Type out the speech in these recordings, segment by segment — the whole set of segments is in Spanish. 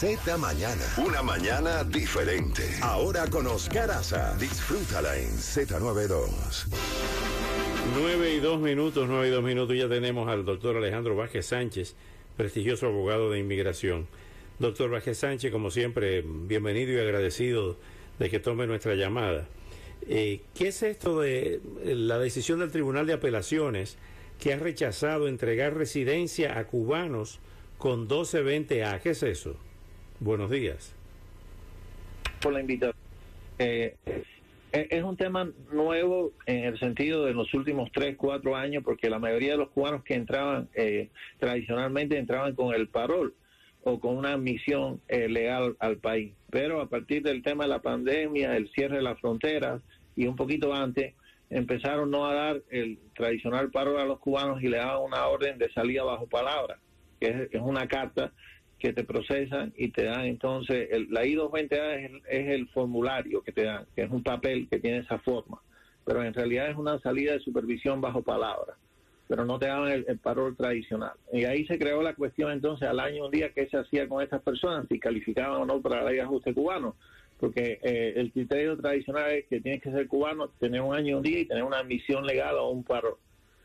Z Mañana. Una mañana diferente. Ahora con Oscar Aza. Disfrútala en Z92. 9 y 2 minutos, 9 y 2 minutos. Ya tenemos al doctor Alejandro Vázquez Sánchez, prestigioso abogado de inmigración. Doctor Vázquez Sánchez, como siempre, bienvenido y agradecido de que tome nuestra llamada. Eh, ¿Qué es esto de la decisión del Tribunal de Apelaciones que ha rechazado entregar residencia a cubanos con 1220A? ¿Qué es eso? Buenos días. Por la invitación. Eh, es un tema nuevo en el sentido de los últimos 3, 4 años, porque la mayoría de los cubanos que entraban eh, tradicionalmente entraban con el parol o con una admisión eh, legal al país. Pero a partir del tema de la pandemia, el cierre de las fronteras y un poquito antes, empezaron no a dar el tradicional parol a los cubanos y le daban una orden de salida bajo palabra, que es una carta que te procesan y te dan entonces, el, la I-220A es el, es el formulario que te dan, que es un papel que tiene esa forma, pero en realidad es una salida de supervisión bajo palabra, pero no te dan el, parol tradicional. Y ahí se creó la cuestión entonces al año un día qué se hacía con estas personas, si calificaban o no para la ley de ajuste cubano, porque eh, el criterio tradicional es que tienes que ser cubano, tener un año un día y tener una admisión legal o un parol.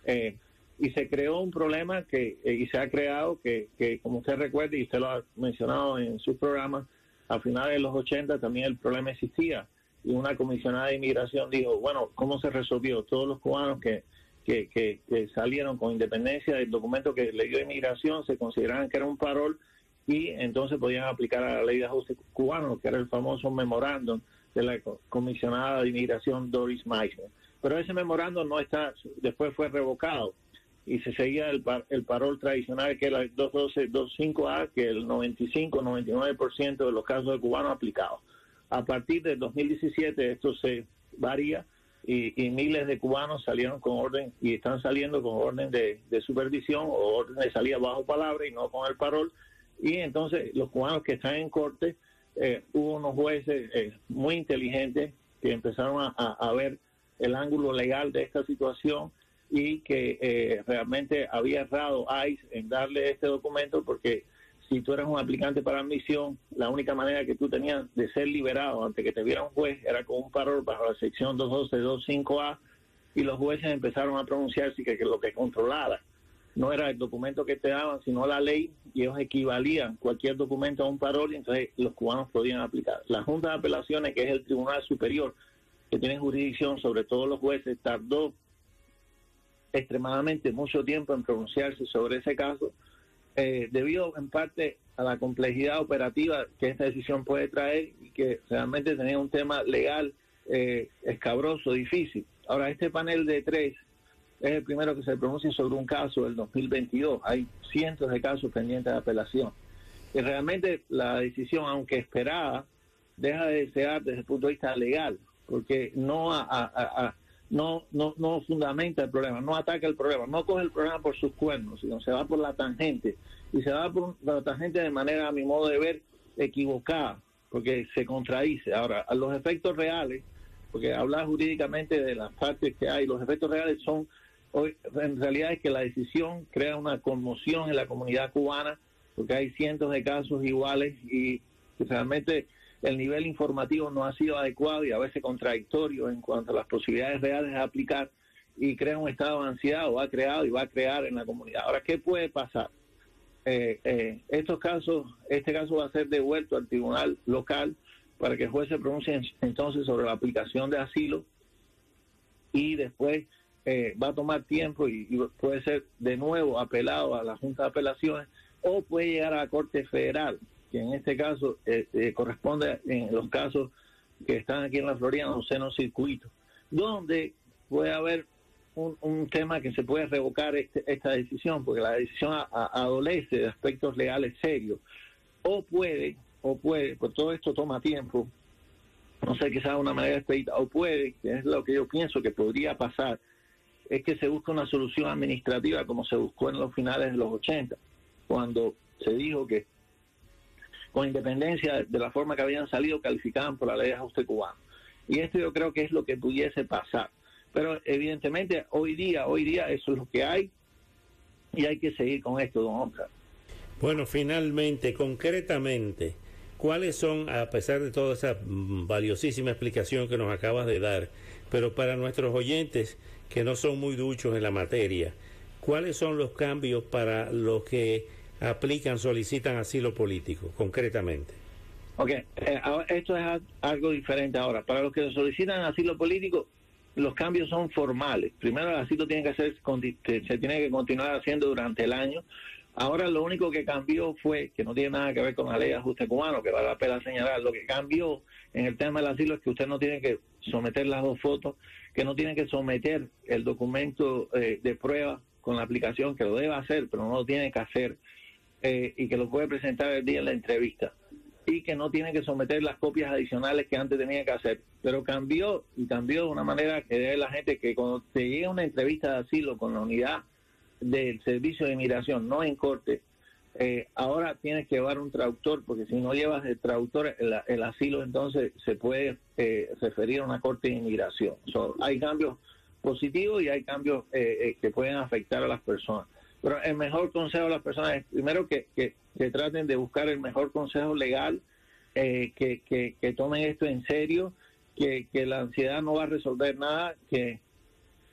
Eh, y se creó un problema que eh, y se ha creado que, que, como usted recuerda y usted lo ha mencionado en su programa, a finales de los 80 también el problema existía y una comisionada de inmigración dijo, bueno, ¿cómo se resolvió? Todos los cubanos que, que, que, salieron con independencia del documento que le dio inmigración se consideraban que era un parol y entonces podían aplicar a la ley de ajuste cubano, que era el famoso memorándum de la comisionada de inmigración Doris Meissner. Pero ese memorándum no está, después fue revocado y se seguía el, el parol tradicional que era el 212-25A, que el 95-99% de los casos de cubanos aplicados. A partir del 2017 esto se varía y, miles de cubanos salieron con orden y están saliendo con orden de, supervisión o orden de salida bajo palabra y no con el parol. Y entonces los cubanos que están en corte, eh, hubo unos jueces eh, muy inteligentes que empezaron a, a ver el ángulo legal de esta situación y que eh, realmente había errado ICE en darle este documento porque si tú eres un aplicante para admisión, la única manera que tú tenías de ser liberado antes que te viera un juez era con un parol bajo la sección 212.25a y los jueces empezaron a pronunciarse que, que lo que controlara no era el documento que te daban, sino la ley, y ellos equivalían cualquier documento a un parol, y entonces los cubanos podían aplicar. La Junta de Apelaciones, que es el Tribunal Superior, que tiene jurisdicción sobre todos los jueces, tardó extremadamente mucho tiempo en pronunciarse sobre ese caso, eh, debido en parte a la complejidad operativa que esta decisión puede traer y que realmente tenía un tema legal eh, escabroso, difícil. Ahora, este panel de tres es el primero que se pronuncia sobre un caso del 2022. Hay cientos de casos pendientes de apelación. Y realmente la decisión, aunque esperada, deja de desear desde el punto de vista legal, porque no a no, no, no fundamenta el problema, no ataca el problema, no coge el problema por sus cuernos, sino se va por la tangente. Y se va por la tangente de manera, a mi modo de ver, equivocada, porque se contradice. Ahora, a los efectos reales, porque hablar jurídicamente de las partes que hay, los efectos reales son, hoy, en realidad es que la decisión crea una conmoción en la comunidad cubana, porque hay cientos de casos iguales y realmente el nivel informativo no ha sido adecuado y a veces contradictorio en cuanto a las posibilidades reales de aplicar y crea un estado de ansiedad o ha creado y va a crear en la comunidad. Ahora, ¿qué puede pasar? Eh, eh, estos casos, este caso va a ser devuelto al tribunal local para que el juez se pronuncie entonces sobre la aplicación de asilo y después eh, va a tomar tiempo y, y, puede ser de nuevo apelado a la Junta de Apelaciones o puede llegar a la Corte Federal que en este caso eh, eh, corresponde en los casos que están aquí en la Florida, un seno circuito, donde puede haber un, tema que se puede revocar este, esta decisión, porque la decisión adolece de aspectos legales serios, o puede, o puede, pues todo esto toma tiempo, no sé, quizás de una manera expedita, o puede, que es lo que yo pienso que podría pasar, es que se busque una solución administrativa como se buscó en los finales de los 80, cuando se dijo que con independencia de la forma que habían salido, calificaban por la ley de ajuste cubano. Y esto yo creo que es lo que pudiese pasar. Pero evidentemente hoy día, hoy día eso es lo que hay y hay que seguir con esto, don Oscar. Bueno, finalmente, concretamente, ¿cuáles son, a pesar de toda esa valiosísima explicación que nos acabas de dar, pero para nuestros oyentes que no son muy duchos en la materia, cuáles son los cambios para los que aplican, solicitan asilo político, concretamente? Ok, eh, esto es algo diferente ahora. Para los que solicitan asilo político, los cambios son formales. Primero el asilo tiene que hacer, se tiene que continuar haciendo durante el año. Ahora lo único que cambió fue, que no tiene nada que ver con la ley de ajuste cubano, que vale la pena señalar, lo que cambió en el tema del asilo es que usted no tiene que someter las dos fotos, que no tiene que someter el documento eh, de prueba con la aplicación, que lo debe hacer, pero no lo tiene que hacer, eh, y que lo puede presentar el día en la entrevista y que no tiene que someter las copias adicionales que antes tenía que hacer. Pero cambió y cambió de una manera que debe la gente que cuando te llega una entrevista de asilo con la unidad del servicio de inmigración, no en corte, eh, ahora tienes que llevar un traductor, porque si no llevas el traductor, el, asilo entonces se puede eh, referir a una corte de inmigración. hay cambios positivos y hay cambios eh, que pueden afectar a las personas. Pero el mejor consejo a las personas es primero que, que, traten de buscar el mejor consejo legal, eh, que, que, tomen esto en serio, que, la ansiedad no va a resolver nada, que,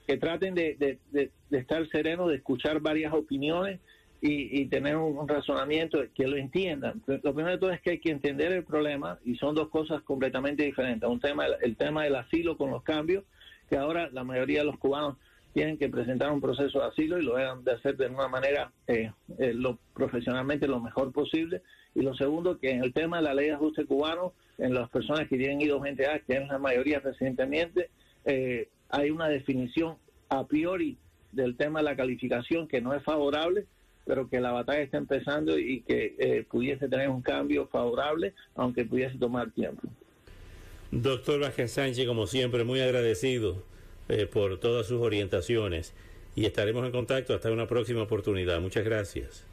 que traten de, de, estar serenos, de escuchar varias opiniones y, tener un, razonamiento que lo entiendan. Lo primero de todo es que hay que entender el problema y son dos cosas completamente diferentes. Un tema, el tema del asilo con los cambios, que ahora la mayoría de los cubanos tienen que presentar un proceso de asilo y lo deben de hacer de una manera eh, eh, lo profesionalmente lo mejor posible. Y lo segundo, que en el tema de la ley de ajuste cubano, en las personas que tienen ido gente A, que es la mayoría recientemente, eh, hay una definición a priori del tema de la calificación que no es favorable, pero que la batalla está empezando y que pudiese tener un cambio favorable, aunque pudiese tomar tiempo. Doctor Vázquez Sánchez, como siempre, muy agradecido eh, por todas sus orientaciones y estaremos en contacto hasta una próxima oportunidad. Muchas gracias.